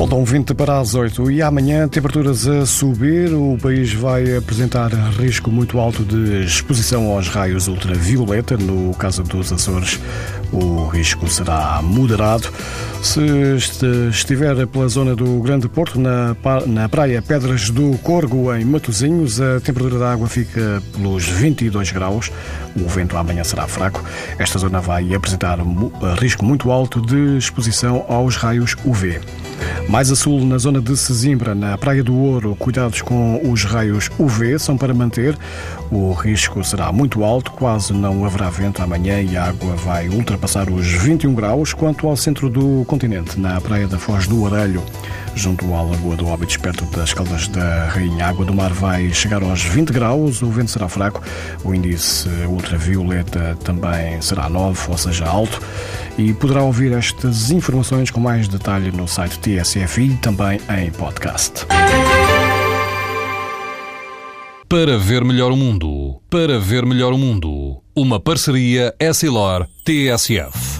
Faltam 20 para as 8 e amanhã temperaturas a subir. O país vai apresentar risco muito alto de exposição aos raios ultravioleta. No caso dos Açores, o risco será moderado. Se estiver pela zona do Grande Porto, na, praia Pedras do Corgo, em Matosinhos, a temperatura da água fica pelos 22 graus. O vento amanhã será fraco. Esta zona vai apresentar risco muito alto de exposição aos raios UV. Mais a sul, na zona de Sesimbra, na Praia do Ouro, cuidados com os raios UV são para manter. O risco será muito alto, quase não haverá vento amanhã e a água vai ultrapassar os 21 graus. Quanto ao centro do continente, na Praia da Foz do Orelho, junto à Lagoa do Óbidos, perto das Caldas da Rainha, a água do mar vai chegar aos 20 graus, o vento será fraco, o índice ultravioleta também será 9, ou seja, alto e poderá ouvir estas informações com mais detalhe no site TSF e também em podcast. Para ver melhor o mundo, para ver melhor o mundo, uma parceria Essilor-TSF.